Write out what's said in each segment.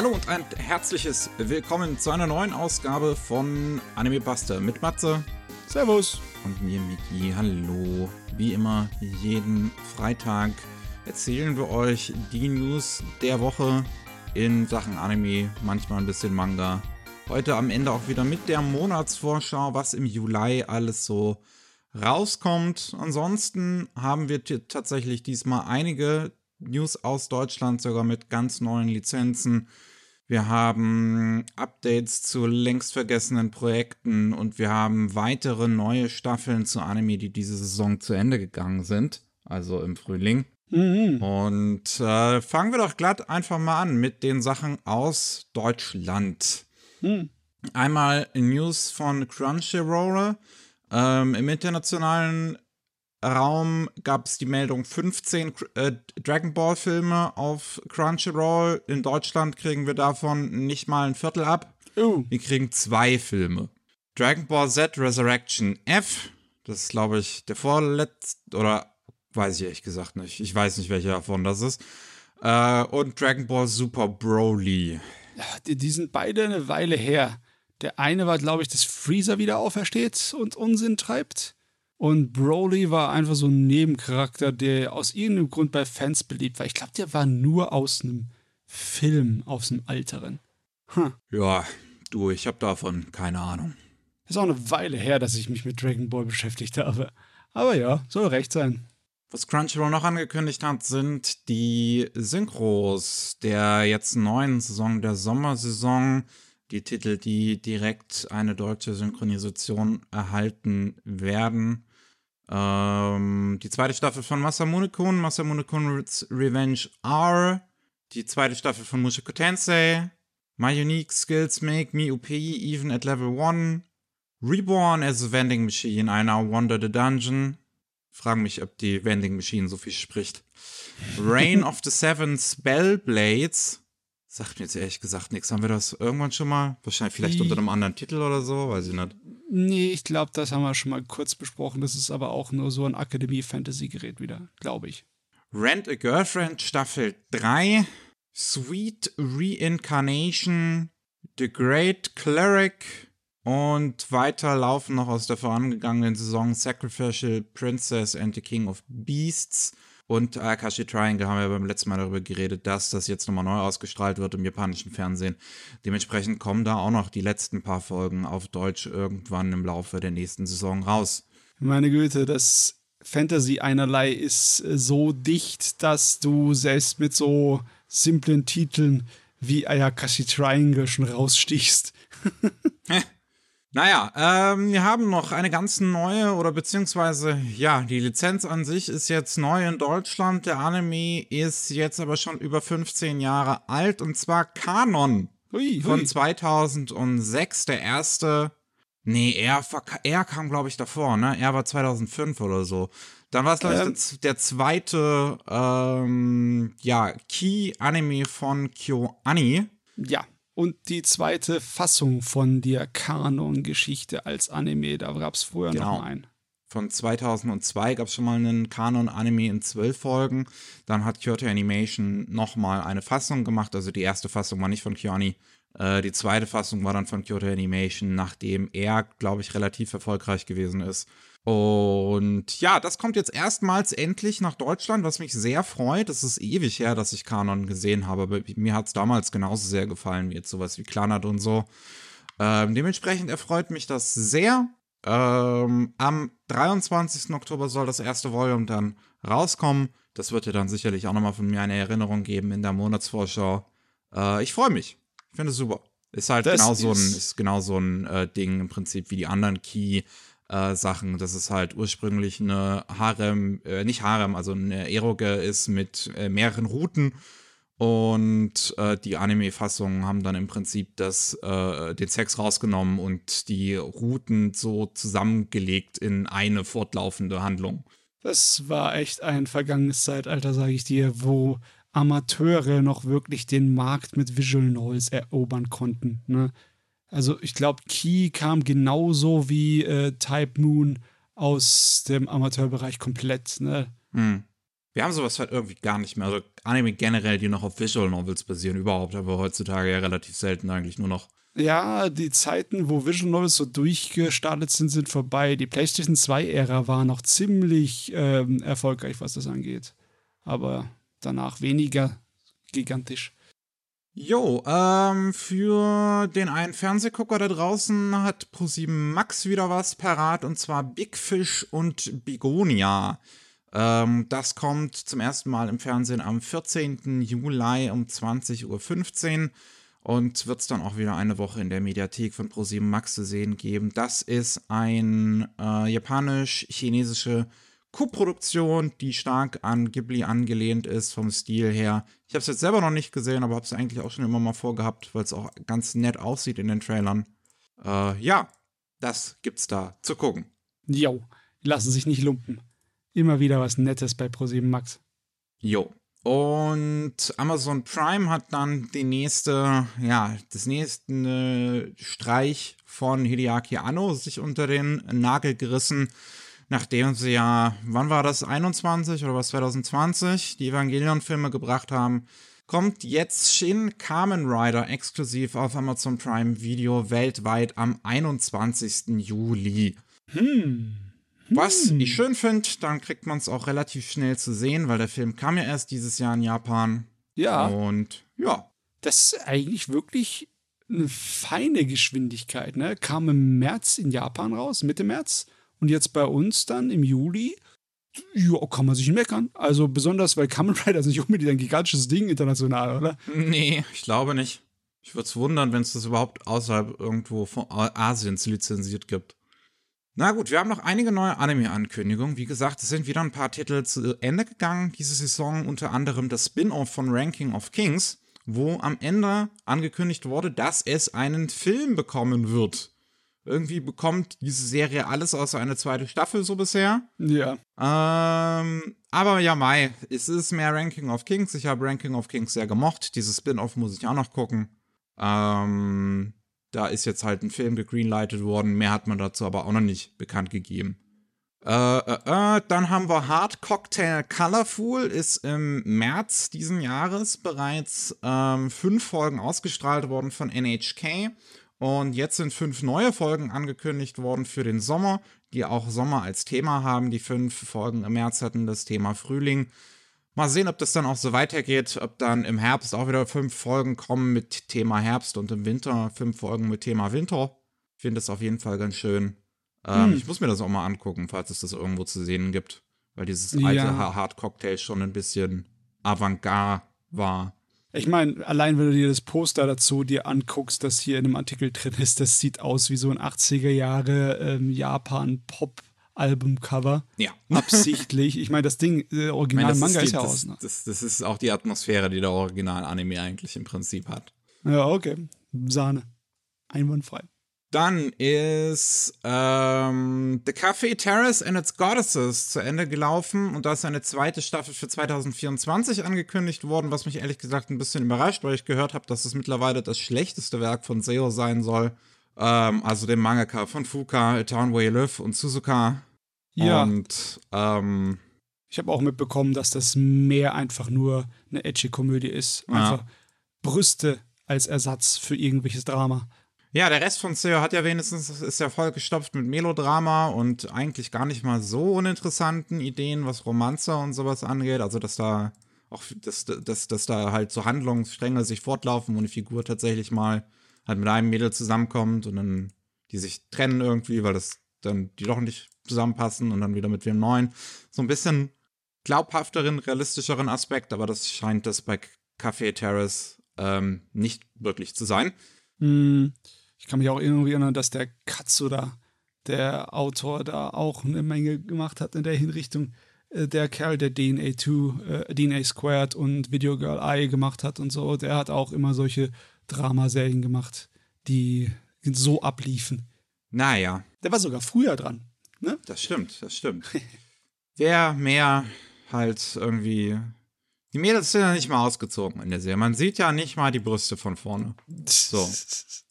Hallo und ein herzliches Willkommen zu einer neuen Ausgabe von Anime Buster mit Matze. Servus. Und mir, Miki. Hallo. Wie immer, jeden Freitag erzählen wir euch die News der Woche in Sachen Anime, manchmal ein bisschen Manga. Heute am Ende auch wieder mit der Monatsvorschau, was im Juli alles so rauskommt. Ansonsten haben wir tatsächlich diesmal einige News aus Deutschland, sogar mit ganz neuen Lizenzen. Wir haben Updates zu längst vergessenen Projekten und wir haben weitere neue Staffeln zu Anime, die diese Saison zu Ende gegangen sind, also im Frühling. Mhm. Und äh, fangen wir doch glatt einfach mal an mit den Sachen aus Deutschland. Mhm. Einmal News von Crunchyroll. Ähm, Im internationalen Raum gab es die Meldung 15 äh, Dragon Ball Filme auf Crunchyroll. In Deutschland kriegen wir davon nicht mal ein Viertel ab. Uh. Wir kriegen zwei Filme. Dragon Ball Z Resurrection F, das ist glaube ich der vorletzte, oder weiß ich ehrlich gesagt nicht. Ich weiß nicht, welcher davon das ist. Äh, und Dragon Ball Super Broly. Die, die sind beide eine Weile her. Der eine war, glaube ich, dass Freezer wieder aufersteht und Unsinn treibt. Und Broly war einfach so ein Nebencharakter, der aus irgendeinem Grund bei Fans beliebt war. Ich glaube, der war nur aus einem Film, aus einem Alteren. Hm. Ja, du, ich habe davon keine Ahnung. Ist auch eine Weile her, dass ich mich mit Dragon Ball beschäftigt habe. Aber ja, soll recht sein. Was Crunchyroll noch angekündigt hat, sind die Synchros der jetzt neuen Saison, der Sommersaison. Die Titel, die direkt eine deutsche Synchronisation erhalten werden. Ähm, die zweite Staffel von Masamune-kun, Masamune-kun's Revenge R. Die zweite Staffel von Mushoku Tensei. My Unique Skills Make Me OP Even at Level 1. Reborn as a Vending Machine, I Now Wander the Dungeon. Fragen mich, ob die Vending Machine so viel spricht. Reign of the Seven Spellblades. Sagt mir jetzt ehrlich gesagt nichts. Haben wir das irgendwann schon mal? Wahrscheinlich vielleicht unter einem anderen Titel oder so, weiß ich nicht. Nee, ich glaube, das haben wir schon mal kurz besprochen. Das ist aber auch nur so ein Akademie-Fantasy-Gerät wieder, glaube ich. Rent a Girlfriend Staffel 3. Sweet Reincarnation. The Great Cleric. Und weiter laufen noch aus der vorangegangenen Saison Sacrificial Princess and the King of Beasts. Und Akashi Triangle haben wir beim letzten Mal darüber geredet, dass das jetzt nochmal neu ausgestrahlt wird im japanischen Fernsehen. Dementsprechend kommen da auch noch die letzten paar Folgen auf Deutsch irgendwann im Laufe der nächsten Saison raus. Meine Güte, das Fantasy einerlei ist so dicht, dass du selbst mit so simplen Titeln wie Ayakashi Triangle schon rausstichst. Naja, ähm, wir haben noch eine ganz neue oder beziehungsweise, ja, die Lizenz an sich ist jetzt neu in Deutschland. Der Anime ist jetzt aber schon über 15 Jahre alt und zwar Kanon hui, hui. von 2006. Der erste, nee, er, er kam, glaube ich, davor, ne? Er war 2005 oder so. Dann war es, glaube ähm, ich, der, der zweite, ähm, ja, Key-Anime von KyoAni. Ja und die zweite Fassung von der Kanon-Geschichte als Anime. Da gab es vorher genau. noch einen. Von 2002 gab es schon mal einen Kanon-Anime in zwölf Folgen. Dann hat Kyoto Animation nochmal eine Fassung gemacht. Also die erste Fassung war nicht von Kyoani. Äh, die zweite Fassung war dann von Kyoto Animation, nachdem er, glaube ich, relativ erfolgreich gewesen ist. Und ja, das kommt jetzt erstmals endlich nach Deutschland, was mich sehr freut. Es ist ewig her, dass ich Kanon gesehen habe, aber mir hat es damals genauso sehr gefallen wie jetzt sowas wie Klanat und so. Ähm, dementsprechend erfreut mich das sehr. Ähm, am 23. Oktober soll das erste Volume dann rauskommen. Das wird dir dann sicherlich auch nochmal von mir eine Erinnerung geben in der Monatsvorschau. Äh, ich freue mich. Ich finde es super. Ist halt das genau so ein, ist genau so ein äh, Ding im Prinzip wie die anderen Key- äh, Sachen. Das ist halt ursprünglich eine Harem, äh, nicht Harem, also eine Eroge ist mit äh, mehreren Routen. Und äh, die Anime-Fassungen haben dann im Prinzip das, äh, den Sex rausgenommen und die Routen so zusammengelegt in eine fortlaufende Handlung. Das war echt ein vergangenes Zeitalter, sage ich dir, wo Amateure noch wirklich den Markt mit Visual Noise erobern konnten. Ne? Also ich glaube, Key kam genauso wie äh, Type Moon aus dem Amateurbereich komplett. Ne? Mhm. Wir haben sowas halt irgendwie gar nicht mehr. Also Anime generell, die noch auf Visual Novels basieren, überhaupt, aber heutzutage ja relativ selten eigentlich nur noch. Ja, die Zeiten, wo Visual Novels so durchgestartet sind, sind vorbei. Die PlayStation 2-Ära war noch ziemlich ähm, erfolgreich, was das angeht. Aber danach weniger gigantisch. Jo, ähm, für den einen Fernsehgucker da draußen hat ProSieben Max wieder was parat und zwar Big Fish und Bigonia. Ähm, das kommt zum ersten Mal im Fernsehen am 14. Juli um 20.15 Uhr und wird es dann auch wieder eine Woche in der Mediathek von ProSieben Max zu sehen geben. Das ist ein äh, japanisch-chinesische Co-Produktion, die stark an Ghibli angelehnt ist vom Stil her. Ich habe es jetzt selber noch nicht gesehen, aber habe es eigentlich auch schon immer mal vorgehabt, weil es auch ganz nett aussieht in den Trailern. Äh, ja, das gibt's da zu gucken. Jo, lassen sich nicht lumpen. Immer wieder was Nettes bei ProSieben Max. Jo. Und Amazon Prime hat dann die nächste, ja, das nächste Streich von Hideaki Anno sich unter den Nagel gerissen nachdem sie ja, wann war das, 21 oder was, 2020, die Evangelion-Filme gebracht haben, kommt jetzt Shin Kamen Rider exklusiv auf Amazon Prime Video weltweit am 21. Juli. Hm. Was ich schön finde, dann kriegt man es auch relativ schnell zu sehen, weil der Film kam ja erst dieses Jahr in Japan. Ja. Und ja. Das ist eigentlich wirklich eine feine Geschwindigkeit, ne? Kam im März in Japan raus, Mitte März. Und jetzt bei uns dann im Juli, ja, kann man sich nicht meckern. Also besonders, weil Kamen Rider ist nicht unbedingt ein gigantisches Ding international, oder? Nee, ich glaube nicht. Ich würde es wundern, wenn es das überhaupt außerhalb irgendwo von Asiens lizenziert gibt. Na gut, wir haben noch einige neue Anime-Ankündigungen. Wie gesagt, es sind wieder ein paar Titel zu Ende gegangen diese Saison, unter anderem das Spin-off von Ranking of Kings, wo am Ende angekündigt wurde, dass es einen Film bekommen wird. Irgendwie bekommt diese Serie alles außer eine zweite Staffel so bisher. Ja. Ähm, aber ja, Mai, es ist mehr Ranking of Kings. Ich habe Ranking of Kings sehr gemocht. Dieses Spin-off muss ich auch noch gucken. Ähm, da ist jetzt halt ein Film gegreenlightet worden. Mehr hat man dazu aber auch noch nicht bekannt gegeben. Äh, äh, äh, dann haben wir Hard Cocktail Colorful, ist im März diesen Jahres bereits ähm, fünf Folgen ausgestrahlt worden von NHK. Und jetzt sind fünf neue Folgen angekündigt worden für den Sommer, die auch Sommer als Thema haben. Die fünf Folgen im März hatten das Thema Frühling. Mal sehen, ob das dann auch so weitergeht, ob dann im Herbst auch wieder fünf Folgen kommen mit Thema Herbst und im Winter fünf Folgen mit Thema Winter. Ich finde das auf jeden Fall ganz schön. Ähm, hm. Ich muss mir das auch mal angucken, falls es das irgendwo zu sehen gibt. Weil dieses alte ja. Hard Cocktail schon ein bisschen Avantgarde war. Ich meine, allein wenn du dir das Poster dazu dir anguckst, das hier in dem Artikel drin ist, das sieht aus wie so ein 80er Jahre ähm, Japan-Pop. Albumcover. Ja. Absichtlich. Ich meine, das Ding, äh, Original meine, Manga ist, die, ist ja das, aus. Ne? Das, das, ist auch die Atmosphäre, die der Original-Anime eigentlich im Prinzip hat. Ja, okay. Sahne. Einwandfrei. Dann ist ähm, The Café Terrace and its Goddesses zu Ende gelaufen und da ist eine zweite Staffel für 2024 angekündigt worden, was mich ehrlich gesagt ein bisschen überrascht, weil ich gehört habe, dass es mittlerweile das schlechteste Werk von Seo sein soll. Ähm, also dem Mangaka von Fuka, A Town Where You Live und Suzuka. Ja. Und ähm, ich habe auch mitbekommen, dass das mehr einfach nur eine edgy Komödie ist. Einfach ja. Brüste als Ersatz für irgendwelches Drama. Ja, der Rest von Seo hat ja wenigstens, ist ja voll gestopft mit Melodrama und eigentlich gar nicht mal so uninteressanten Ideen, was Romanzer und sowas angeht. Also, dass da auch, dass, dass, dass da halt so Handlungsstränge sich fortlaufen, wo eine Figur tatsächlich mal halt mit einem Mädel zusammenkommt und dann die sich trennen irgendwie, weil das dann die doch nicht zusammenpassen und dann wieder mit wem neuen. So ein bisschen glaubhafteren, realistischeren Aspekt, aber das scheint das bei Café Terrace ähm, nicht wirklich zu sein. Hm. Ich kann mich auch irgendwie erinnern, dass der Katsuda, der Autor, da auch eine Menge gemacht hat in der Hinrichtung. Äh, der Kerl, der DNA 2, äh, DNA Squared und Video Girl Eye gemacht hat und so, der hat auch immer solche Dramaserien gemacht, die so abliefen. Naja. Der war sogar früher dran. Ne? Das stimmt, das stimmt. Wer mehr halt irgendwie. Die Mädels sind ja nicht mal ausgezogen in der Serie. Man sieht ja nicht mal die Brüste von vorne. So.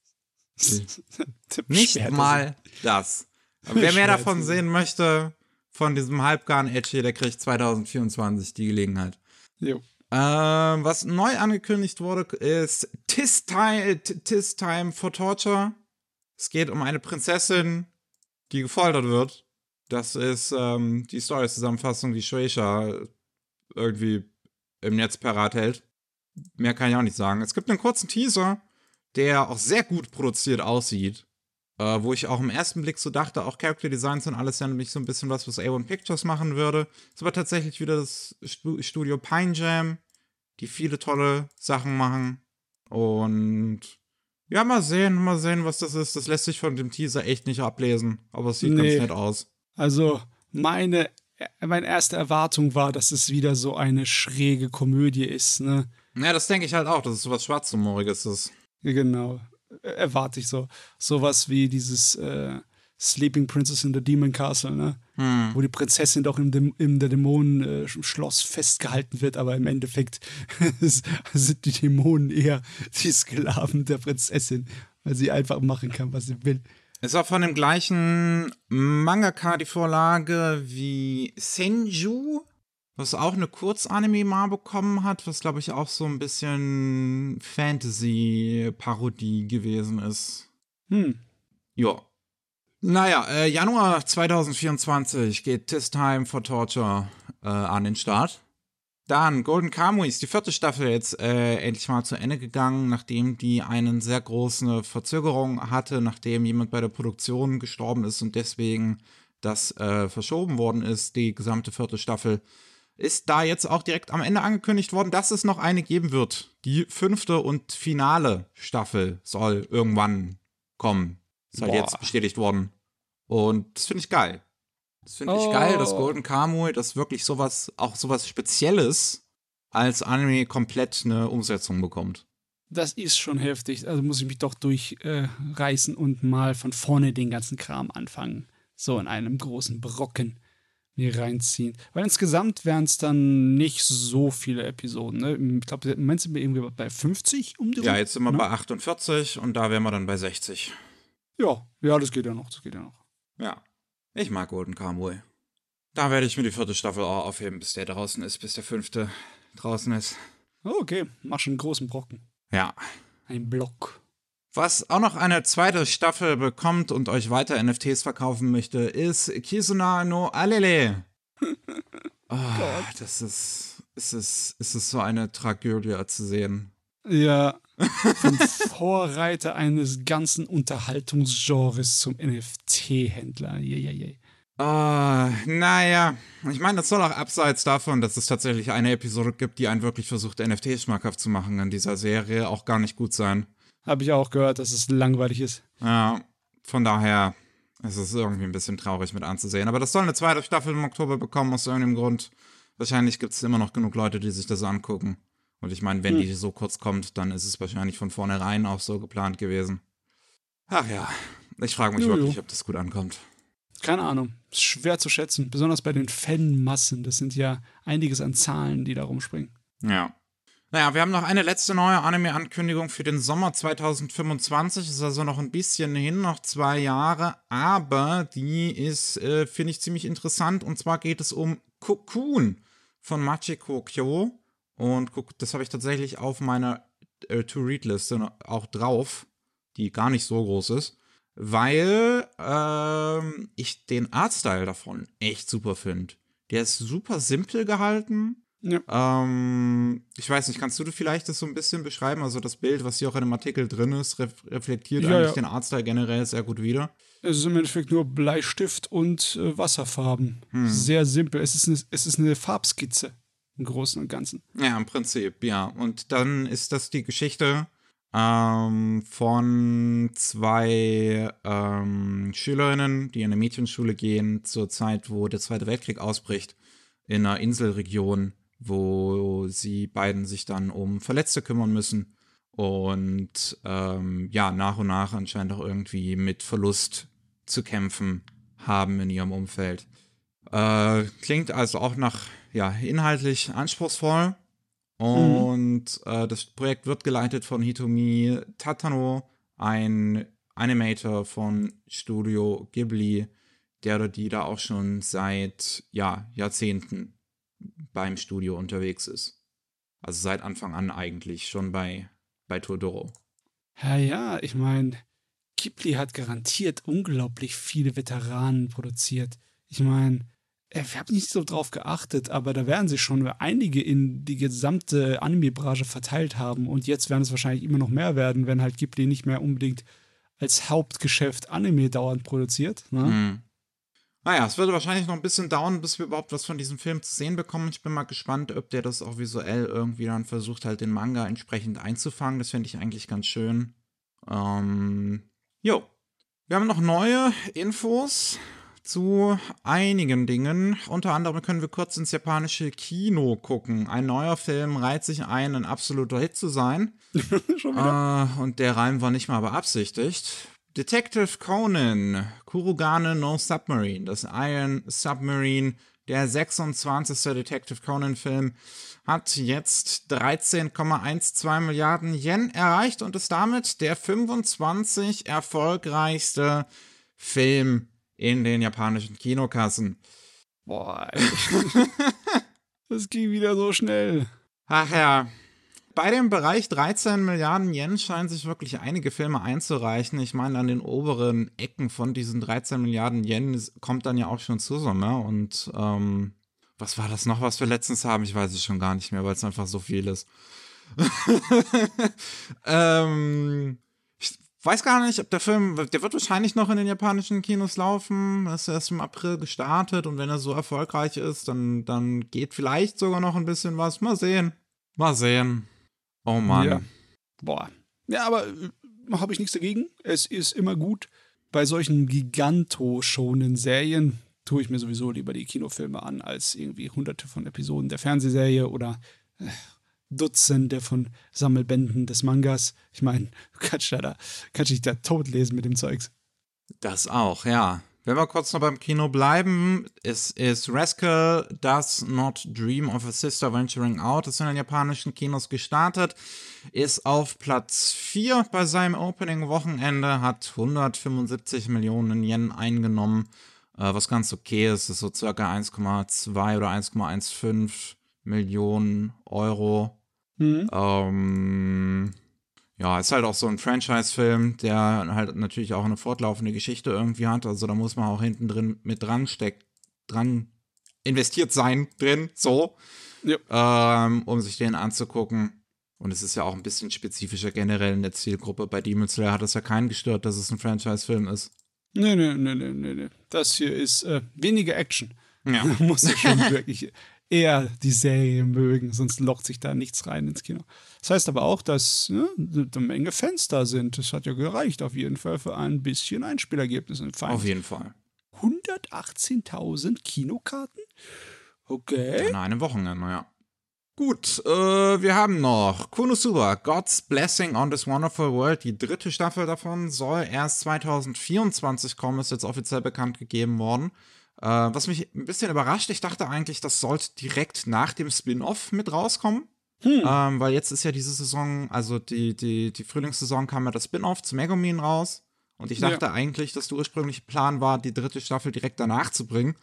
Nicht mal das. Wer mehr davon sehen möchte, von diesem halbgaren Edgy, der kriegt 2024 die Gelegenheit. Jo. Ähm, was neu angekündigt wurde, ist Tis Time, Tis Time for Torture. Es geht um eine Prinzessin, die gefoltert wird. Das ist ähm, die Story-Zusammenfassung, die Shueisha irgendwie im Netz parat hält. Mehr kann ich auch nicht sagen. Es gibt einen kurzen Teaser, der auch sehr gut produziert aussieht. Äh, wo ich auch im ersten Blick so dachte, auch Character Designs und alles ja nämlich so ein bisschen was, was A1 Pictures machen würde. Es war tatsächlich wieder das Studio Pine Jam, die viele tolle Sachen machen. Und ja, mal sehen, mal sehen, was das ist. Das lässt sich von dem Teaser echt nicht ablesen, aber es sieht nee. ganz nett aus. Also, meine, meine erste Erwartung war, dass es wieder so eine schräge Komödie ist, ne? Ja, das denke ich halt auch, dass es so was Schwarzhumoriges ist. Genau. Erwarte ich so. Sowas wie dieses äh, Sleeping Princess in the Demon Castle, ne? Hm. Wo die Prinzessin doch im, Däm im der Dämonenschloss äh, festgehalten wird, aber im Endeffekt sind die Dämonen eher die Sklaven der Prinzessin, weil sie einfach machen kann, was sie will. Ist auch von dem gleichen Mangaka die Vorlage wie Senju, was auch eine Kurzanime mal bekommen hat, was glaube ich auch so ein bisschen Fantasy-Parodie gewesen ist. Hm. Ja. Naja, äh, Januar 2024 geht Tis Time for Torture äh, an den Start. Dann Golden Kamuy ist die vierte Staffel jetzt äh, endlich mal zu Ende gegangen, nachdem die eine sehr große Verzögerung hatte, nachdem jemand bei der Produktion gestorben ist und deswegen das äh, verschoben worden ist, die gesamte vierte Staffel. Ist da jetzt auch direkt am Ende angekündigt worden, dass es noch eine geben wird. Die fünfte und finale Staffel soll irgendwann kommen. Ist halt Boah. jetzt bestätigt worden. Und das finde ich geil. Das finde ich oh. geil, dass Golden Kamuy das wirklich sowas, auch sowas Spezielles als Anime komplett eine Umsetzung bekommt. Das ist schon heftig. Also muss ich mich doch durchreißen äh, und mal von vorne den ganzen Kram anfangen. So in einem großen Brocken mir reinziehen. Weil insgesamt wären es dann nicht so viele Episoden. Ne? Ich glaube, im Moment sind wir irgendwie bei 50 um die Ja, jetzt sind wir ne? bei 48 und da wären wir dann bei 60. Ja, ja, das geht ja noch, das geht ja noch. Ja. Ich mag Golden Kamuy. Da werde ich mir die vierte Staffel auch aufheben, bis der draußen ist, bis der fünfte draußen ist. Okay, mach schon einen großen Brocken. Ja. Ein Block. Was auch noch eine zweite Staffel bekommt und euch weiter NFTs verkaufen möchte, ist Kizuna no Alele. oh, das ist, ist es, ist es so eine Tragödie zu sehen. Ja, vom Vorreiter eines ganzen Unterhaltungsgenres zum NFT-Händler. Yeah, Uh, naja, ich meine, das soll auch abseits davon, dass es tatsächlich eine Episode gibt, die einen wirklich versucht, NFTs schmackhaft zu machen in dieser Serie, auch gar nicht gut sein. Habe ich auch gehört, dass es langweilig ist. Ja, von daher ist es irgendwie ein bisschen traurig mit anzusehen. Aber das soll eine zweite Staffel im Oktober bekommen, aus irgendeinem Grund. Wahrscheinlich gibt es immer noch genug Leute, die sich das angucken. Und ich meine, wenn hm. die so kurz kommt, dann ist es wahrscheinlich von vornherein auch so geplant gewesen. Ach ja, ich frage mich jo, wirklich, ob das gut ankommt. Keine Ahnung. Ist schwer zu schätzen, besonders bei den Fanmassen. Das sind ja einiges an Zahlen, die da rumspringen. Ja. Naja, wir haben noch eine letzte neue Anime-Ankündigung für den Sommer 2025. Ist also noch ein bisschen hin, noch zwei Jahre. Aber die ist, äh, finde ich, ziemlich interessant. Und zwar geht es um Cocoon von Machiko Kyo. Und guck, das habe ich tatsächlich auf meiner äh, To-Read-Liste auch drauf, die gar nicht so groß ist, weil ähm, ich den Artstyle davon echt super finde. Der ist super simpel gehalten. Ja. Ähm, ich weiß nicht, kannst du vielleicht das so ein bisschen beschreiben? Also das Bild, was hier auch in dem Artikel drin ist, ref reflektiert ja, eigentlich ja. den Artstyle generell sehr gut wieder. Es ist im Endeffekt nur Bleistift und äh, Wasserfarben. Hm. Sehr simpel. Es ist, eine, es ist eine Farbskizze im Großen und Ganzen. Ja, im Prinzip, ja. Und dann ist das die Geschichte ähm, von zwei ähm, Schülerinnen, die in eine Mädchenschule gehen, zur Zeit, wo der Zweite Weltkrieg ausbricht, in einer Inselregion, wo sie beiden sich dann um Verletzte kümmern müssen und ähm, ja, nach und nach anscheinend auch irgendwie mit Verlust zu kämpfen haben in ihrem Umfeld. Äh, klingt also auch nach ja, inhaltlich anspruchsvoll. Und mhm. äh, das Projekt wird geleitet von Hitomi Tatano, ein Animator von Studio Ghibli, der oder die da auch schon seit ja, Jahrzehnten beim Studio unterwegs ist. Also seit Anfang an eigentlich schon bei, bei Todoro. Ja, ja, ich meine, Ghibli hat garantiert unglaublich viele Veteranen produziert. Ich meine, ich habe nicht so drauf geachtet, aber da werden sie schon einige in die gesamte Anime-Branche verteilt haben. Und jetzt werden es wahrscheinlich immer noch mehr werden, wenn halt Ghibli nicht mehr unbedingt als Hauptgeschäft Anime dauernd produziert. Ne? Mhm. Naja, es wird wahrscheinlich noch ein bisschen dauern, bis wir überhaupt was von diesem Film zu sehen bekommen. Ich bin mal gespannt, ob der das auch visuell irgendwie dann versucht, halt den Manga entsprechend einzufangen. Das fände ich eigentlich ganz schön. Ähm, jo. Wir haben noch neue Infos zu einigen Dingen. Unter anderem können wir kurz ins japanische Kino gucken. Ein neuer Film reiht sich ein, ein absoluter Hit zu sein. Äh, und der Reim war nicht mal beabsichtigt. Detective Conan, Kurugane No Submarine, das Iron Submarine, der 26. Detective Conan-Film, hat jetzt 13,12 Milliarden Yen erreicht und ist damit der 25 erfolgreichste Film in den japanischen Kinokassen. Boah, das ging wieder so schnell. Ach ja. Bei dem Bereich 13 Milliarden Yen scheinen sich wirklich einige Filme einzureichen. Ich meine, an den oberen Ecken von diesen 13 Milliarden Yen kommt dann ja auch schon zur Summe. Und ähm, was war das noch, was wir letztens haben? Ich weiß es schon gar nicht mehr, weil es einfach so viel ist. ähm, weiß gar nicht, ob der Film, der wird wahrscheinlich noch in den japanischen Kinos laufen. Er ist erst im April gestartet und wenn er so erfolgreich ist, dann, dann geht vielleicht sogar noch ein bisschen was. Mal sehen. Mal sehen. Oh Mann. Ja. Boah. Ja, aber äh, habe ich nichts dagegen. Es ist immer gut. Bei solchen giganto-schonen Serien tue ich mir sowieso lieber die Kinofilme an, als irgendwie hunderte von Episoden der Fernsehserie oder äh, Dutzende von Sammelbänden des Mangas. Ich meine, du kannst, da, kannst dich da tot lesen mit dem Zeugs. Das auch, ja. Wenn wir kurz noch beim Kino bleiben, es ist Rascal Does Not Dream of a Sister Venturing Out. Das ist in den japanischen Kinos gestartet. Ist auf Platz 4 bei seinem Opening-Wochenende, hat 175 Millionen Yen eingenommen, äh, was ganz okay ist. Ist so circa 1,2 oder 1,15 Millionen Euro Mhm. Ähm, ja, ist halt auch so ein Franchise-Film, der halt natürlich auch eine fortlaufende Geschichte irgendwie hat. Also da muss man auch hinten drin mit dran steckt, dran investiert sein drin, so, ja. ähm, um sich den anzugucken. Und es ist ja auch ein bisschen spezifischer generell in der Zielgruppe. Bei Demon Slayer hat es ja keinen gestört, dass es ein Franchise-Film ist. Nee, nee, nee, nee, nee, nee. Das hier ist äh, weniger Action. Ja. muss ich schon wirklich eher die Serie mögen, sonst lockt sich da nichts rein ins Kino. Das heißt aber auch, dass ne, eine Menge Fans da sind. Das hat ja gereicht, auf jeden Fall, für ein bisschen Einspielergebnis. Auf jeden Fall. 118.000 Kinokarten? Okay. An einem Wochenende, ja. Gut, äh, wir haben noch Konosuba, God's Blessing on this Wonderful World. Die dritte Staffel davon soll erst 2024 kommen, ist jetzt offiziell bekannt gegeben worden. Äh, was mich ein bisschen überrascht, ich dachte eigentlich, das sollte direkt nach dem Spin-off mit rauskommen. Hm. Ähm, weil jetzt ist ja diese Saison, also die, die, die Frühlingssaison kam ja das Spin-off zu Megumin raus. Und ich dachte ja. eigentlich, dass der ursprüngliche Plan war, die dritte Staffel direkt danach zu bringen.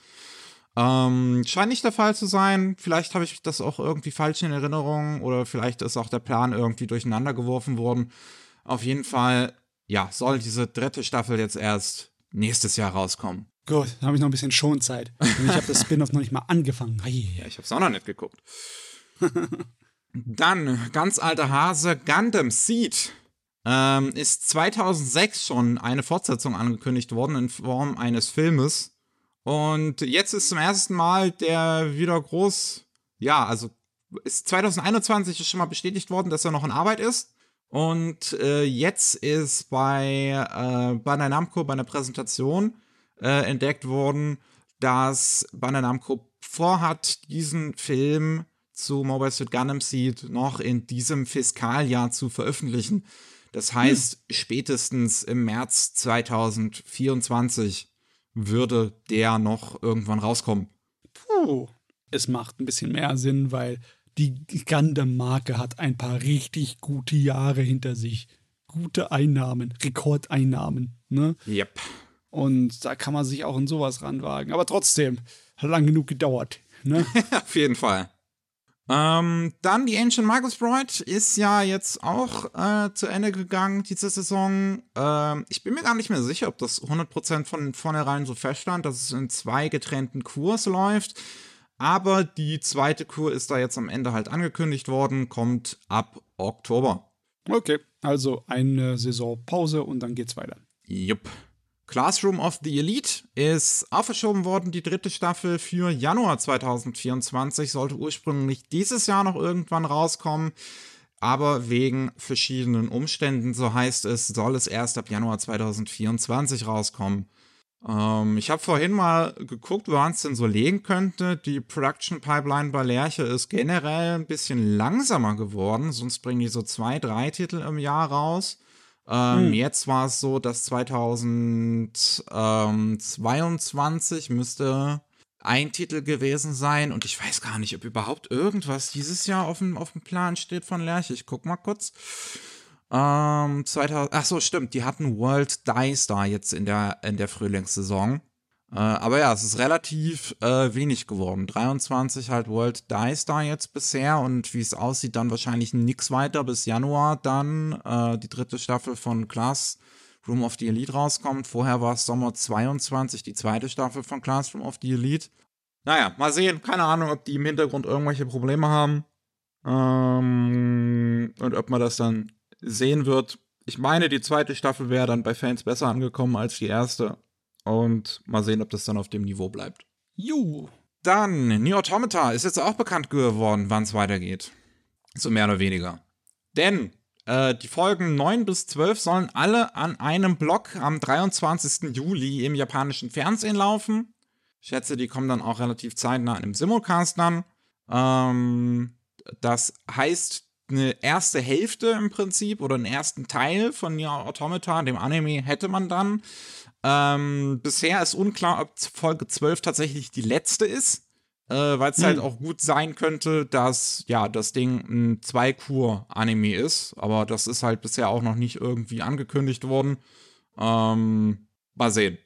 Ähm, scheint nicht der Fall zu sein. Vielleicht habe ich das auch irgendwie falsch in Erinnerung oder vielleicht ist auch der Plan irgendwie durcheinander geworfen worden. Auf jeden Fall, ja, soll diese dritte Staffel jetzt erst nächstes Jahr rauskommen. Gut, dann habe ich noch ein bisschen Schonzeit. Und ich habe das Spin-off noch nicht mal angefangen. Ja, ich habe es auch noch nicht geguckt. dann, ganz alter Hase, Gundam Seed. Ähm, ist 2006 schon eine Fortsetzung angekündigt worden in Form eines Filmes. Und jetzt ist zum ersten Mal der wieder groß, ja, also ist 2021 ist schon mal bestätigt worden, dass er noch in Arbeit ist. Und äh, jetzt ist bei äh, Bandai Namco bei einer Präsentation äh, entdeckt worden, dass Bandai Namco vorhat, diesen Film zu Mobile Suit Gundam Seed noch in diesem Fiskaljahr zu veröffentlichen. Das heißt, hm. spätestens im März 2024 würde der noch irgendwann rauskommen. Puh. Es macht ein bisschen mehr Sinn, weil die Gundam-Marke hat ein paar richtig gute Jahre hinter sich. Gute Einnahmen, Rekordeinnahmen. Ne? Yep. Und da kann man sich auch in sowas ranwagen. Aber trotzdem, hat lang genug gedauert. Ne? Auf jeden Fall. Ähm, dann die Ancient Marcus Broid ist ja jetzt auch äh, zu Ende gegangen, diese Saison. Ähm, ich bin mir gar nicht mehr sicher, ob das 100% von vornherein so feststand, dass es in zwei getrennten Kurs läuft. Aber die zweite Kur ist da jetzt am Ende halt angekündigt worden, kommt ab Oktober. Okay, also eine Saisonpause und dann geht's weiter. Jupp. Classroom of the Elite ist aufgeschoben worden, die dritte Staffel für Januar 2024, sollte ursprünglich dieses Jahr noch irgendwann rauskommen, aber wegen verschiedenen Umständen, so heißt es, soll es erst ab Januar 2024 rauskommen. Ähm, ich habe vorhin mal geguckt, woran es denn so legen könnte. Die Production Pipeline bei Lerche ist generell ein bisschen langsamer geworden, sonst bringen die so zwei, drei Titel im Jahr raus. Ähm, hm. Jetzt war es so, dass 2022 müsste ein Titel gewesen sein und ich weiß gar nicht, ob überhaupt irgendwas dieses Jahr auf dem, auf dem Plan steht von Lerche. Ich guck mal kurz. Ähm, 2000, ach so, stimmt, die hatten World Die Star jetzt in der, in der Frühlingssaison. Äh, aber ja, es ist relativ äh, wenig geworden. 23 halt World Die Star jetzt bisher und wie es aussieht, dann wahrscheinlich nichts weiter bis Januar dann äh, die dritte Staffel von Class Room of the Elite rauskommt. Vorher war es Sommer 22, die zweite Staffel von Classroom of the Elite. Naja, mal sehen. Keine Ahnung, ob die im Hintergrund irgendwelche Probleme haben. Ähm, und ob man das dann sehen wird. Ich meine, die zweite Staffel wäre dann bei Fans besser angekommen als die erste. Und mal sehen, ob das dann auf dem Niveau bleibt. Juhu. Dann, Neo Automata ist jetzt auch bekannt geworden, wann es weitergeht. So mehr oder weniger. Denn äh, die Folgen 9 bis 12 sollen alle an einem Block am 23. Juli im japanischen Fernsehen laufen. Ich schätze, die kommen dann auch relativ zeitnah in einem Simulcast dann. Ähm, das heißt, eine erste Hälfte im Prinzip oder einen ersten Teil von Nier Automata, dem Anime, hätte man dann. Ähm, bisher ist unklar, ob Folge 12 tatsächlich die letzte ist, äh, weil es halt hm. halt auch gut sein könnte, dass ja das Ding ein Zwei-Kur-Anime ist, aber das ist halt bisher auch noch nicht irgendwie angekündigt worden. Ähm, mal sehen.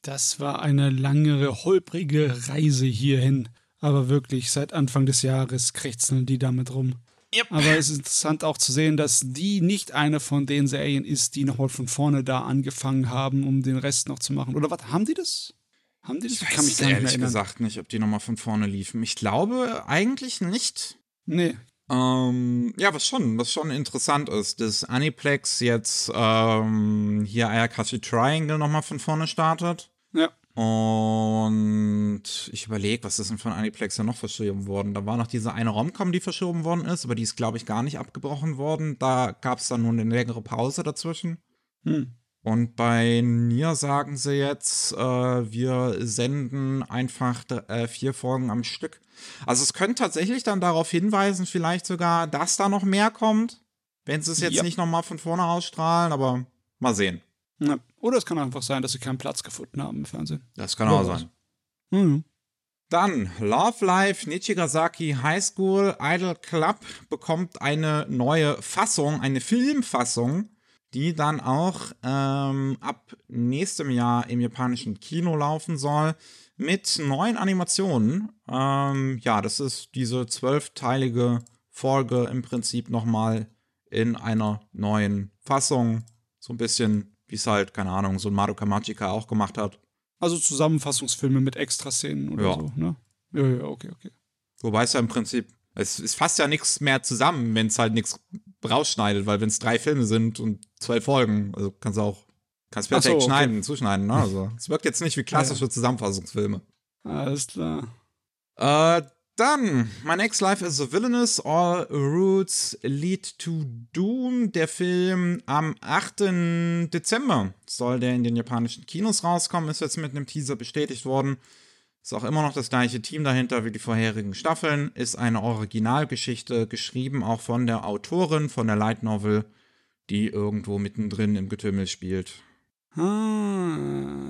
Das war eine langere, holprige Reise hierhin. Aber wirklich, seit Anfang des Jahres krächzen die damit rum. Yep. Aber es ist interessant auch zu sehen, dass die nicht eine von den Serien ist, die nochmal von vorne da angefangen haben, um den Rest noch zu machen. Oder was, haben die das? Haben die das? Ich, ich kann mich ehrlich erinnern. gesagt nicht, ob die nochmal von vorne liefen. Ich glaube eigentlich nicht. Nee. Ähm, ja, was schon, was schon interessant ist, dass Aniplex jetzt ähm, hier Ayakashi Triangle nochmal von vorne startet. Ja. Und ich überlege, was ist denn von Aniplex ja noch verschoben worden? Da war noch diese eine Romcom, die verschoben worden ist, aber die ist, glaube ich, gar nicht abgebrochen worden. Da gab es dann nur eine längere Pause dazwischen. Hm. Und bei Nier sagen sie jetzt, äh, wir senden einfach äh, vier Folgen am Stück. Also es könnte tatsächlich dann darauf hinweisen, vielleicht sogar, dass da noch mehr kommt, wenn sie es jetzt ja. nicht nochmal von vorne ausstrahlen, aber mal sehen. Ja. Oder es kann einfach sein, dass sie keinen Platz gefunden haben im Fernsehen. Das kann auch sein. Mhm. Dann Love Life Nichigasaki High School Idol Club bekommt eine neue Fassung, eine Filmfassung, die dann auch ähm, ab nächstem Jahr im japanischen Kino laufen soll mit neuen Animationen. Ähm, ja, das ist diese zwölfteilige Folge im Prinzip nochmal in einer neuen Fassung. So ein bisschen wie es halt, keine Ahnung, so ein Madoka Magica auch gemacht hat. Also Zusammenfassungsfilme mit Extraszenen oder ja. so, ne? Ja, ja, okay, okay. Wobei es ja im Prinzip, es, es fasst ja nichts mehr zusammen, wenn es halt nichts rausschneidet, weil wenn es drei Filme sind und zwei Folgen, also kannst du auch, kannst perfekt so, okay. schneiden, zuschneiden, ne? Also es wirkt jetzt nicht wie klassische ja. Zusammenfassungsfilme. Alles klar. Äh, dann, My Next Life is a Villainous, All Routes Lead to Doom. Der Film am 8. Dezember soll der in den japanischen Kinos rauskommen, ist jetzt mit einem Teaser bestätigt worden. Ist auch immer noch das gleiche Team dahinter wie die vorherigen Staffeln. Ist eine Originalgeschichte, geschrieben auch von der Autorin von der Light Novel, die irgendwo mittendrin im Getümmel spielt. Ah,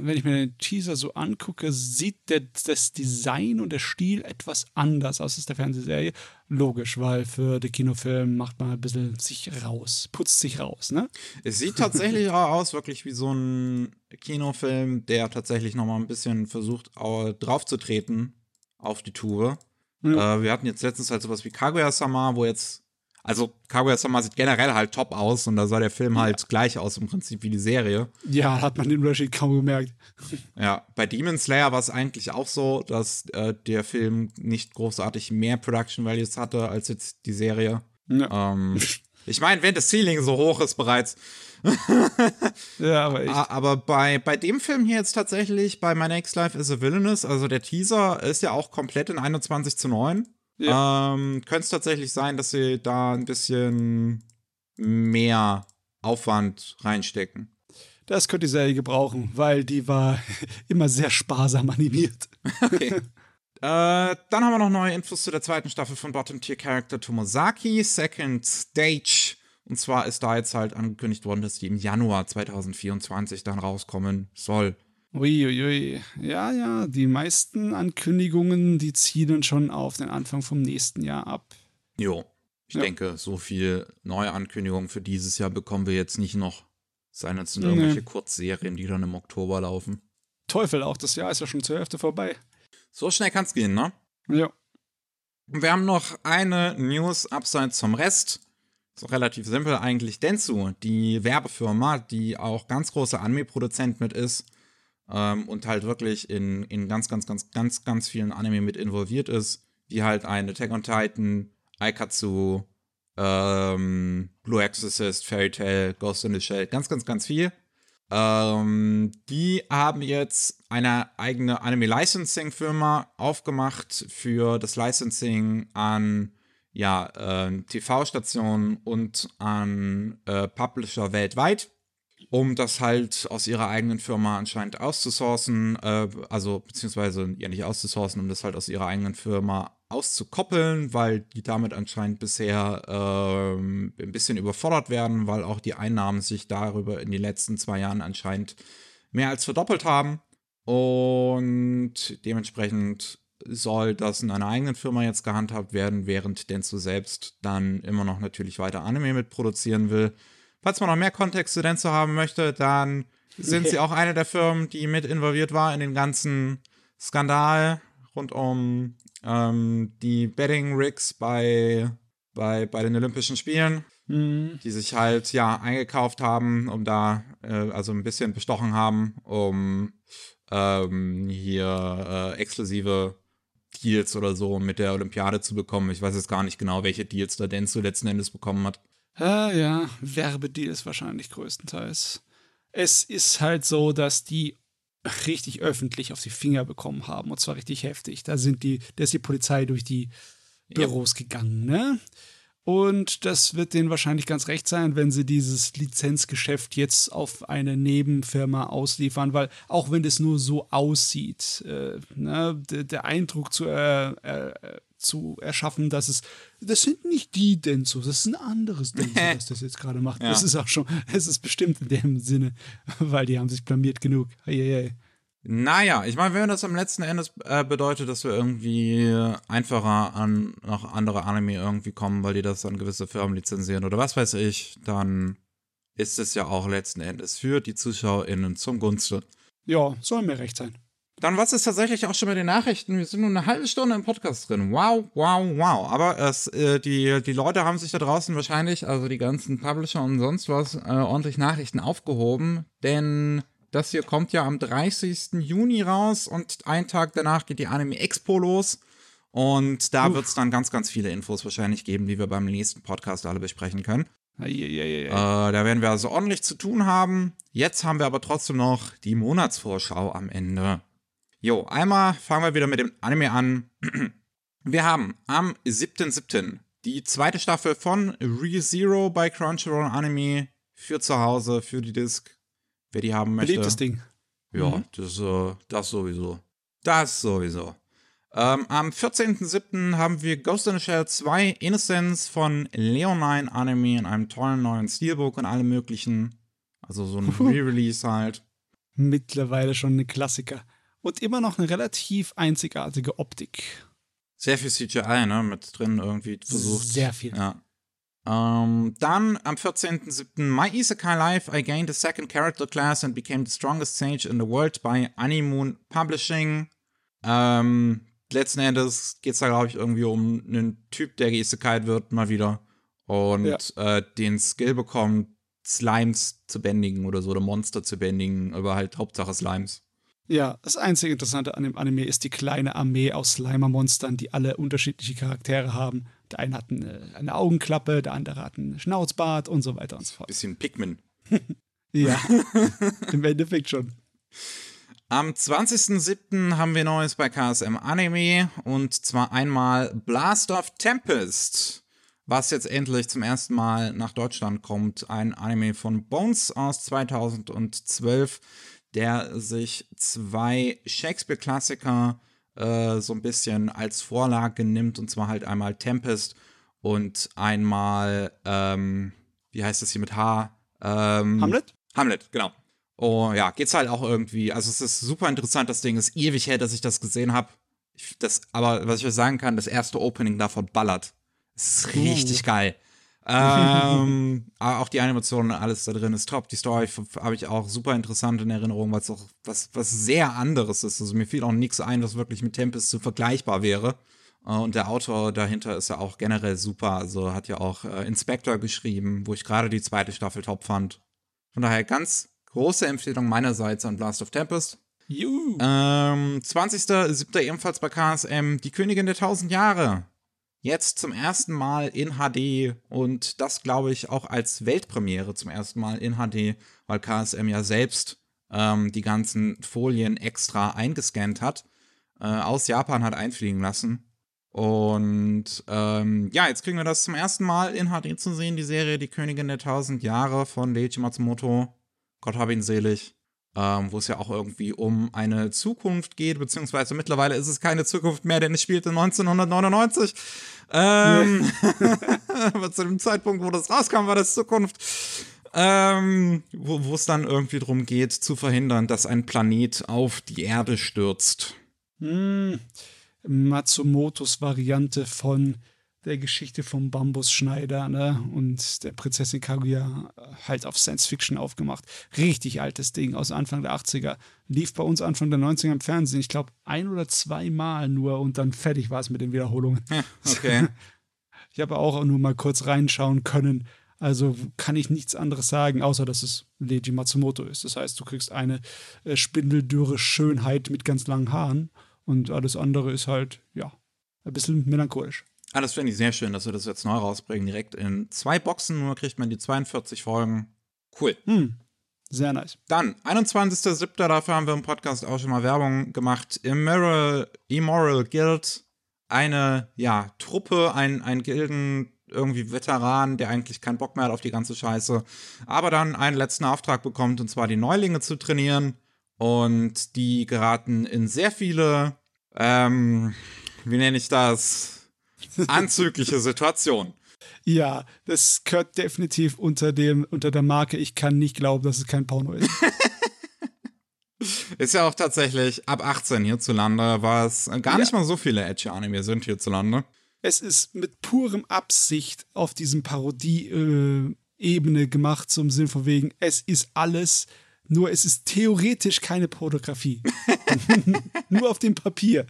wenn ich mir den Teaser so angucke, sieht der, das Design und der Stil etwas anders aus als der Fernsehserie. Logisch, weil für den Kinofilm macht man ein bisschen sich raus, putzt sich raus, ne? Es sieht tatsächlich aus, wirklich wie so ein Kinofilm, der tatsächlich nochmal ein bisschen versucht, draufzutreten auf die Tube. Ja. Äh, wir hatten jetzt letztens halt sowas wie Kaguya-sama, wo jetzt also Kaguya-sama sieht generell halt top aus und da sah der Film halt gleich aus im Prinzip wie die Serie. Ja, hat man den Unterschied kaum gemerkt. Ja, bei Demon Slayer war es eigentlich auch so, dass äh, der Film nicht großartig mehr Production Values hatte als jetzt die Serie. Ja. Ähm, ich meine, wenn das Ceiling so hoch ist bereits. ja, aber echt. Aber bei, bei dem Film hier jetzt tatsächlich, bei My Next Life is a Villainous, also der Teaser ist ja auch komplett in 21 zu 9. Ja. Ähm, Könnte es tatsächlich sein, dass sie da ein bisschen mehr Aufwand reinstecken. Das könnte die Serie gebrauchen, weil die war immer sehr sparsam animiert. Okay. äh, dann haben wir noch neue Infos zu der zweiten Staffel von Bottom Tier Character Tomosaki, Second Stage. Und zwar ist da jetzt halt angekündigt worden, dass die im Januar 2024 dann rauskommen soll. Uiuiui. Ja, ja, die meisten Ankündigungen, die zielen schon auf den Anfang vom nächsten Jahr ab. Jo, ich ja. denke, so viel neue Ankündigungen für dieses Jahr bekommen wir jetzt nicht noch. Seien es nee. irgendwelche Kurzserien, die dann im Oktober laufen. Teufel auch, das Jahr ist ja schon zur Hälfte vorbei. So schnell kann's gehen, ne? Ja. Wir haben noch eine News abseits vom Rest. So relativ simpel eigentlich. Densu, die Werbefirma, die auch ganz großer Anime-Produzent mit ist, ähm, und halt wirklich in, in ganz, ganz, ganz, ganz, ganz vielen Anime mit involviert ist, wie halt ein Attack on Titan, Aikatsu, ähm, Blue Exorcist, Fairy Tail, Ghost in the Shell, ganz, ganz, ganz viel. Ähm, die haben jetzt eine eigene Anime-Licensing-Firma aufgemacht für das Licensing an ja, äh, TV-Stationen und an äh, Publisher weltweit um das halt aus ihrer eigenen Firma anscheinend auszusourcen, äh, also beziehungsweise ja nicht auszusourcen, um das halt aus ihrer eigenen Firma auszukoppeln, weil die damit anscheinend bisher äh, ein bisschen überfordert werden, weil auch die Einnahmen sich darüber in den letzten zwei Jahren anscheinend mehr als verdoppelt haben. Und dementsprechend soll das in einer eigenen Firma jetzt gehandhabt werden, während Denso selbst dann immer noch natürlich weiter Anime mitproduzieren will. Falls man noch mehr Kontext zu Denso haben möchte, dann sind okay. sie auch eine der Firmen, die mit involviert war in den ganzen Skandal rund um ähm, die Betting-Rigs bei, bei, bei den Olympischen Spielen, mhm. die sich halt ja eingekauft haben, um da, äh, also ein bisschen bestochen haben, um ähm, hier äh, exklusive Deals oder so mit der Olympiade zu bekommen. Ich weiß jetzt gar nicht genau, welche Deals da Denso letzten Endes bekommen hat. Ah, ja, Werbedeals wahrscheinlich größtenteils. Es ist halt so, dass die richtig öffentlich auf die Finger bekommen haben und zwar richtig heftig. Da sind die, da ist die Polizei durch die Büros ja. gegangen, ne? Und das wird denen wahrscheinlich ganz recht sein, wenn sie dieses Lizenzgeschäft jetzt auf eine Nebenfirma ausliefern, weil auch wenn das nur so aussieht, äh, ne, der, der, Eindruck zu, äh, äh, zu erschaffen, dass es, das sind nicht die Denso, das ist ein anderes Denso, das das jetzt gerade macht. Ja. Das ist auch schon, es ist bestimmt in dem Sinne, weil die haben sich blamiert genug. Hey. Naja, ich meine, wenn das am letzten Endes äh, bedeutet, dass wir irgendwie einfacher an noch andere Anime irgendwie kommen, weil die das an gewisse Firmen lizenzieren oder was weiß ich, dann ist es ja auch letzten Endes für die ZuschauerInnen zum Gunste. Ja, soll mir recht sein. Dann was ist tatsächlich auch schon mit den Nachrichten. Wir sind nur eine halbe Stunde im Podcast drin. Wow, wow, wow. Aber es, äh, die, die Leute haben sich da draußen wahrscheinlich, also die ganzen Publisher und sonst was, äh, ordentlich Nachrichten aufgehoben. Denn das hier kommt ja am 30. Juni raus und einen Tag danach geht die Anime Expo los. Und da wird es dann ganz, ganz viele Infos wahrscheinlich geben, die wir beim nächsten Podcast alle besprechen können. Äh, da werden wir also ordentlich zu tun haben. Jetzt haben wir aber trotzdem noch die Monatsvorschau am Ende. Jo, einmal fangen wir wieder mit dem Anime an. Wir haben am 7.7. die zweite Staffel von ReZero bei Crunchyroll Anime für zu Hause, für die Disc. Wer die haben möchte. Beliebtes Ding. Ja, mhm. das, äh, das sowieso. Das sowieso. Ähm, am 14.07. haben wir Ghost in the Shell 2 Innocence von Leonine Anime in einem tollen neuen Steelbook und allem möglichen. Also so ein Re-Release halt. Mittlerweile schon ein Klassiker. Und immer noch eine relativ einzigartige Optik. Sehr viel CGI, ne, mit drin irgendwie versucht. Sehr viel. Ja. Ähm, dann am 14.07. My Isekai Life, I gained a second character class and became the strongest sage in the world by Animoon Publishing. Ähm, letzten Endes geht es da, glaube ich, irgendwie um einen Typ, der geisekai wird, mal wieder. Und ja. äh, den Skill bekommt, Slimes zu bändigen oder so, oder Monster zu bändigen, aber halt Hauptsache Slimes. Ja, das einzige Interessante an dem Anime ist die kleine Armee aus Slimer-Monstern, die alle unterschiedliche Charaktere haben. Der eine hat eine, eine, Augenklappe, der andere hat einen Schnauzbart und so weiter und so fort. Bisschen Pikmin. ja, im Endeffekt schon. Am 20.07. haben wir Neues bei KSM Anime und zwar einmal Blast of Tempest, was jetzt endlich zum ersten Mal nach Deutschland kommt. Ein Anime von Bones aus 2012, der sich zwei Shakespeare-Klassiker äh, so ein bisschen als Vorlage nimmt und zwar halt einmal Tempest und einmal, ähm, wie heißt das hier mit H? Ähm, Hamlet? Hamlet, genau. Oh ja, geht's halt auch irgendwie. Also es ist super interessant, das Ding ist ewig her, dass ich das gesehen habe. Das, aber was ich euch sagen kann, das erste Opening davon ballert. Es ist richtig uh. geil. Ähm, auch die Animationen, alles da drin ist top. Die Story habe ich auch super interessant in Erinnerung, weil es auch was, was sehr anderes ist. Also mir fiel auch nichts ein, was wirklich mit Tempest zu vergleichbar wäre. Äh, und der Autor dahinter ist ja auch generell super. Also hat ja auch äh, Inspector geschrieben, wo ich gerade die zweite Staffel top fand. Von daher ganz Große Empfehlung meinerseits an Blast of Tempest. Juhu. Ähm, 20.07. ebenfalls bei KSM, Die Königin der Tausend Jahre. Jetzt zum ersten Mal in HD und das glaube ich auch als Weltpremiere zum ersten Mal in HD, weil KSM ja selbst ähm, die ganzen Folien extra eingescannt hat, äh, aus Japan hat einfliegen lassen. Und ähm, ja, jetzt kriegen wir das zum ersten Mal in HD zu sehen, die Serie Die Königin der Tausend Jahre von Leiji Matsumoto. Gott hab ihn selig, ähm, wo es ja auch irgendwie um eine Zukunft geht, beziehungsweise mittlerweile ist es keine Zukunft mehr, denn es spielte 1999. Ähm, aber zu dem Zeitpunkt, wo das rauskam, war das Zukunft. Ähm, wo es dann irgendwie darum geht, zu verhindern, dass ein Planet auf die Erde stürzt. Hm. Matsumotos Variante von der Geschichte vom Bambusschneider ne? und der Prinzessin Kaguya halt auf Science Fiction aufgemacht. Richtig altes Ding aus Anfang der 80er. Lief bei uns Anfang der 90er im Fernsehen. Ich glaube, ein oder zwei Mal nur und dann fertig war es mit den Wiederholungen. Ja, okay. ich habe auch nur mal kurz reinschauen können. Also kann ich nichts anderes sagen, außer dass es Leiji Matsumoto ist. Das heißt, du kriegst eine äh, spindeldürre Schönheit mit ganz langen Haaren und alles andere ist halt, ja, ein bisschen melancholisch. Ah, das finde ich sehr schön, dass wir das jetzt neu rausbringen. Direkt in zwei Boxen nur kriegt man die 42 Folgen. Cool. Hm. Sehr nice. Dann, 21.07. Dafür haben wir im Podcast auch schon mal Werbung gemacht. Immoral, Immoral Guild. Eine, ja, Truppe, ein, ein Gilden, irgendwie Veteran, der eigentlich keinen Bock mehr hat auf die ganze Scheiße. Aber dann einen letzten Auftrag bekommt, und zwar die Neulinge zu trainieren. Und die geraten in sehr viele, ähm, wie nenne ich das? anzügliche Situation. Ja, das gehört definitiv unter, dem, unter der Marke, ich kann nicht glauben, dass es kein Porno ist. ist ja auch tatsächlich ab 18 hierzulande, was gar nicht ja. mal so viele edgy Anime sind hierzulande. Es ist mit purem Absicht auf diesem Parodie-Ebene äh, gemacht, zum Sinn von wegen, es ist alles nur es ist theoretisch keine Pornografie. Nur auf dem Papier.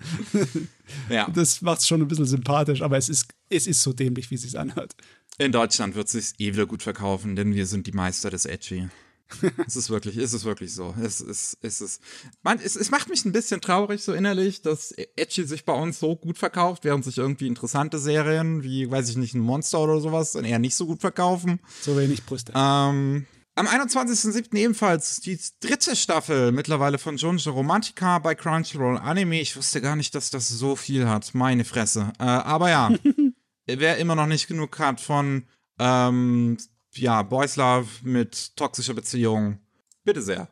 ja. Das macht es schon ein bisschen sympathisch, aber es ist, es ist so dämlich, wie es sich anhört. In Deutschland wird es sich eh wieder gut verkaufen, denn wir sind die Meister des Edgy. es ist wirklich, es ist wirklich so. Es ist, es ist, man, es, es macht mich ein bisschen traurig so innerlich, dass Edgy sich bei uns so gut verkauft, während sich irgendwie interessante Serien wie, weiß ich nicht, ein Monster oder sowas dann eher nicht so gut verkaufen. So wenig Brüste. Ähm, am 21.07. ebenfalls die dritte Staffel mittlerweile von Junjo Romantica bei Crunchyroll Anime. Ich wusste gar nicht, dass das so viel hat. Meine Fresse. Äh, aber ja, wer immer noch nicht genug hat von ähm, ja, Boys Love mit toxischer Beziehung, bitte sehr.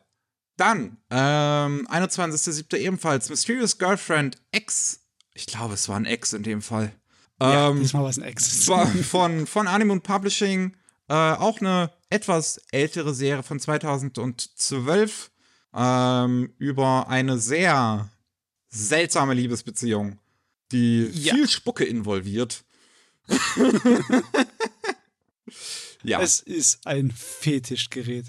Dann, ähm, 21.07. ebenfalls Mysterious Girlfriend X. Ich glaube, es war ein X in dem Fall. Ja, ähm, diesmal war es ein X. Von, von Anime Publishing. Äh, auch eine etwas ältere Serie von 2012. ähm, über eine sehr seltsame Liebesbeziehung, die Ja. viel Spucke involviert. ja. Es ist ein Fetischgerät.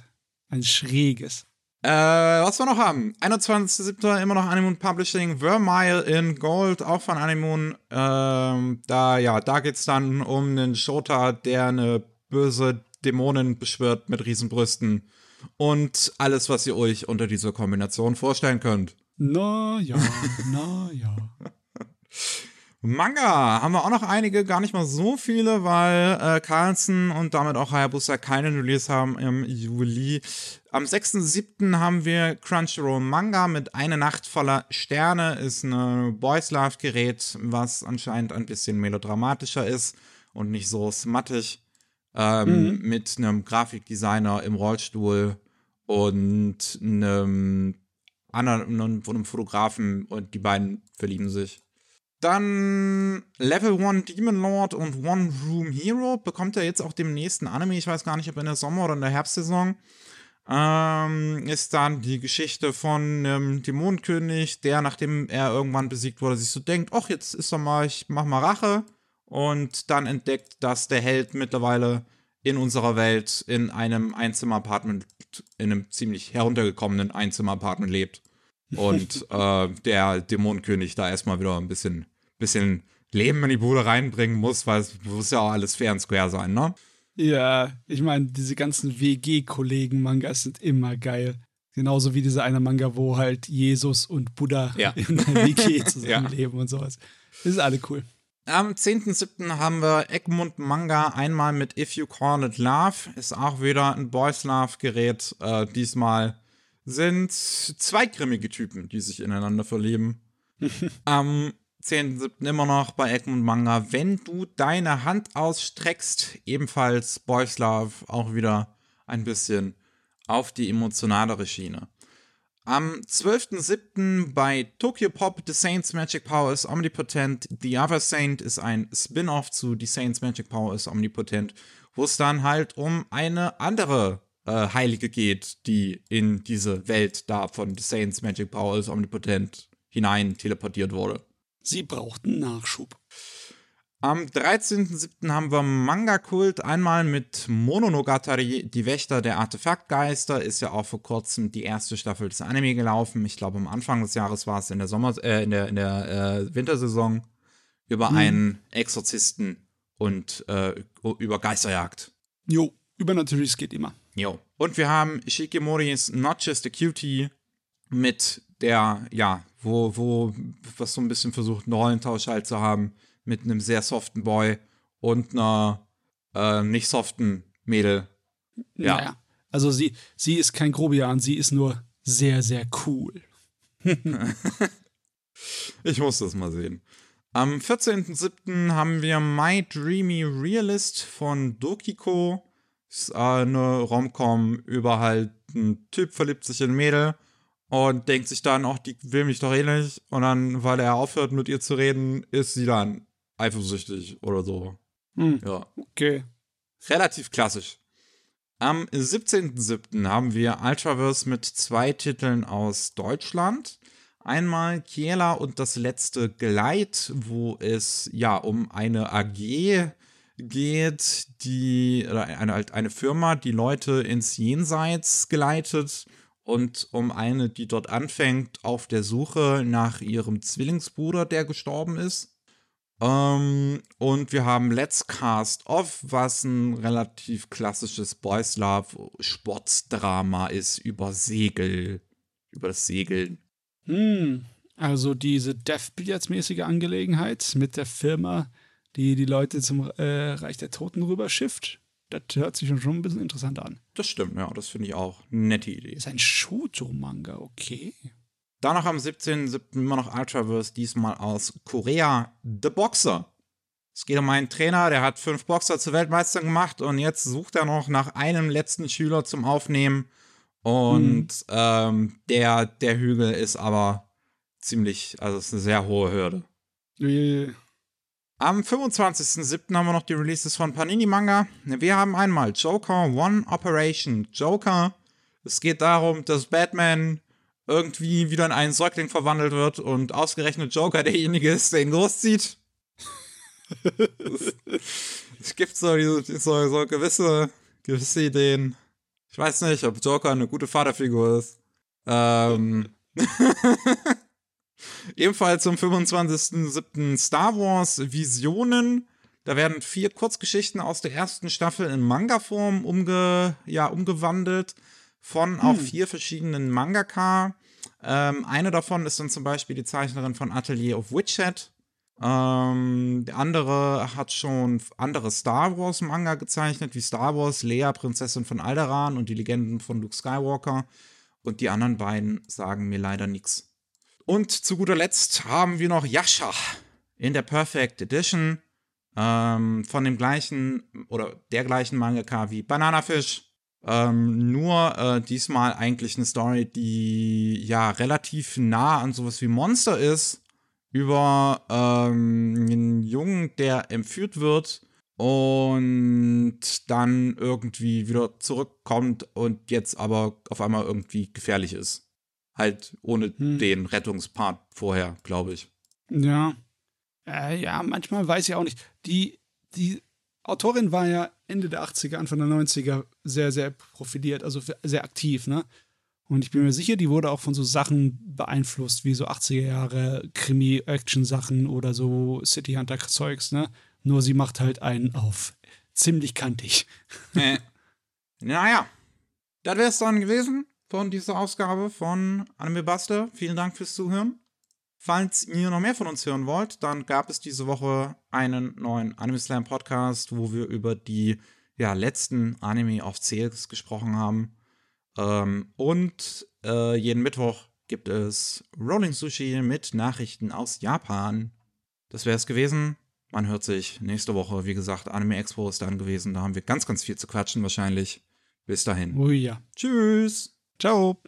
Ein schräges. Äh, was wir noch haben. 21.07. immer noch Animoon Publishing. Vermeil in Gold, auch von Animoon. Ähm, da, ja, da geht's dann um einen Shota, der eine böse Dämonin beschwört mit Riesenbrüsten. Und alles, was ihr euch unter dieser Kombination vorstellen könnt. Na ja, na ja. Manga haben wir auch noch einige, gar nicht mal so viele, weil äh, Carlson und damit auch Hayabusa keine Release haben im Juli. Am 6.7. haben wir Crunchyroll Manga mit Eine Nacht voller Sterne. Ist ein Boys Love Gerät, was anscheinend ein bisschen melodramatischer ist und nicht so smattig. Ähm, Mit einem Grafikdesigner im Rollstuhl und einem anderen einem, einem Fotografen und die beiden verlieben sich. Dann Level 1 Demon Lord und One Room Hero bekommt er jetzt auch dem nächsten Anime. Ich weiß gar nicht, ob in der Sommer- oder in der Herbstsaison. Ähm, ist dann die Geschichte von einem Dämonenkönig, der, nachdem er irgendwann besiegt wurde, sich so denkt, ach, jetzt ist er mal, ich mach mal Rache. Und dann entdeckt, dass der Held mittlerweile in unserer Welt in einem Einzimmer-Apartment, in einem ziemlich heruntergekommenen Einzimmer-Apartment lebt. Und äh, der Dämonenkönig da erstmal wieder ein bisschen, bisschen Leben in die Bude reinbringen muss, weil es muss ja auch alles fair und square sein, ne? Ja, ich meine, diese ganzen WG-Kollegen-Mangas sind immer geil. Genauso wie dieser eine Manga, wo halt Jesus und Buddha Ja. in einer WG zusammenleben und sowas. Das ist alle cool. Am 10.7. haben wir Egmont Manga einmal mit If You Call It Love. Ist auch wieder ein Boys Love Gerät. Äh, diesmal sind zwei grimmige Typen, die sich ineinander verlieben. Am 10.7. immer noch bei Egmont Manga. Wenn du deine Hand ausstreckst, ebenfalls Boys Love, auch wieder ein bisschen auf die emotionalere Schiene. Am 12.07. bei Tokyo Pop The Saints Magic Power is Omnipotent. The Other Saint ist ein Spin-off zu The Saints Magic Power is Omnipotent, wo es dann halt um eine andere äh, Heilige geht, die in diese Welt da von The Saints Magic Power is Omnipotent hinein teleportiert wurde. Sie brauchten Nachschub. Am 13.07. haben wir Manga-Kult einmal mit Mononogatari, die Wächter der Artefaktgeister. Ist ja auch vor kurzem die erste Staffel des Anime gelaufen. Ich glaube, am Anfang des Jahres war es in der Sommer, äh, in der, in der äh, Wintersaison über einen Exorzisten und äh, über Geisterjagd. Jo, übernatürliches geht immer. Jo. Und wir haben Shikimoris Not Just a Cutie mit der, ja, wo, wo, was so ein bisschen versucht, einen Rollentausch halt zu haben, mit einem sehr soften Boy und einer äh, nicht soften Mädel. Ja. Naja. Also sie, sie ist kein Grobian, sie ist nur sehr, sehr cool. Ich muss das mal sehen. Am 14.07. haben wir My Dreamy Realist von Dokiko. Ist äh, eine Romcom über halt ein Typ verliebt sich in ein Mädel und denkt sich dann, ach, die will mich doch eh nicht. Und dann, weil er aufhört mit ihr zu reden, ist sie dann eifersüchtig oder so. Hm, Ja. okay. Relativ klassisch. Am 17.07. haben wir Ultraverse mit zwei Titeln aus Deutschland. Einmal Kiela und das letzte Geleit, wo es ja um eine AG geht, die, oder eine, halt eine Firma, die Leute ins Jenseits geleitet und um eine, die dort anfängt auf der Suche nach ihrem Zwillingsbruder, der gestorben ist. Ähm, und wir haben Let's Cast Off, was ein relativ klassisches Boys Love Sportsdrama ist über Segel, über das Segeln. Hm, also diese Death-Billards-mäßige Angelegenheit mit der Firma, die die Leute zum äh, Reich der Toten rüberschifft, das hört sich schon ein bisschen interessant an. Das stimmt, ja, das finde ich auch eine nette Idee. Ist ein Shoujo-Manga, okay. Danach am 17.07. immer noch Ultraverse, diesmal aus Korea, The Boxer. Es geht um einen Trainer, der hat fünf Boxer zu Weltmeistern gemacht und jetzt sucht er noch nach einem letzten Schüler zum Aufnehmen. Und ähm, der, der Hügel ist aber ziemlich, also es ist eine sehr hohe Hürde. Am 25.07. haben wir noch die Releases von Panini Manga. Wir haben einmal Joker One Operation Joker. Es geht darum, dass Batman irgendwie wieder in einen Säugling verwandelt wird und ausgerechnet Joker derjenige ist, der ihn großzieht. es gibt so, so, so gewisse, gewisse Ideen. Ich weiß nicht, ob Joker eine gute Vaterfigur ist. Ähm. Ebenfalls zum 25.07. Star Wars Visionen. Da werden vier Kurzgeschichten aus der ersten Staffel in Manga-Form umge ja, umgewandelt von hm. auch vier verschiedenen Mangaka. Ähm, eine davon ist dann zum Beispiel die Zeichnerin von Atelier of Witchet. Ähm, der andere hat schon andere Star Wars Manga gezeichnet, wie Star Wars, Lea, Prinzessin von Alderaan und die Legenden von Luke Skywalker. Und die anderen beiden sagen mir leider nichts. Und zu guter Letzt haben wir noch Yasha in der Perfect Edition ähm, von dem gleichen oder der gleichen Mangaka wie Bananafish. Ähm, nur äh, diesmal eigentlich eine Story, die ja relativ nah an sowas wie Monster ist. Über ähm, einen Jungen, der entführt wird und dann irgendwie wieder zurückkommt und jetzt aber auf einmal irgendwie gefährlich ist. Halt ohne hm. den Rettungspart vorher, glaube ich. Ja. Äh, ja, manchmal weiß ich auch nicht. Die, die Autorin war ja Ende der 80er, Anfang der 90er sehr, sehr profiliert, also sehr aktiv, ne? Und ich bin mir sicher, die wurde auch von so Sachen beeinflusst, wie so 80er Jahre Krimi-Action-Sachen oder so City Hunter-Zeugs, ne? Nur sie macht halt einen auf ziemlich kantig. Äh. Naja, das wäre es dann gewesen von dieser Ausgabe von Anime Buster. Vielen Dank fürs Zuhören. Falls ihr noch mehr von uns hören wollt, dann gab es diese Woche einen neuen Anime Slam Podcast, wo wir über die ja, letzten Anime auf Sales gesprochen haben. Ähm, und äh, jeden Mittwoch gibt es Rolling Sushi mit Nachrichten aus Japan. Das wäre es gewesen. Man hört sich nächste Woche, wie gesagt, Anime Expo ist dann gewesen. Da haben wir ganz, ganz viel zu quatschen wahrscheinlich. Bis dahin. Oh ja. Tschüss. Ciao.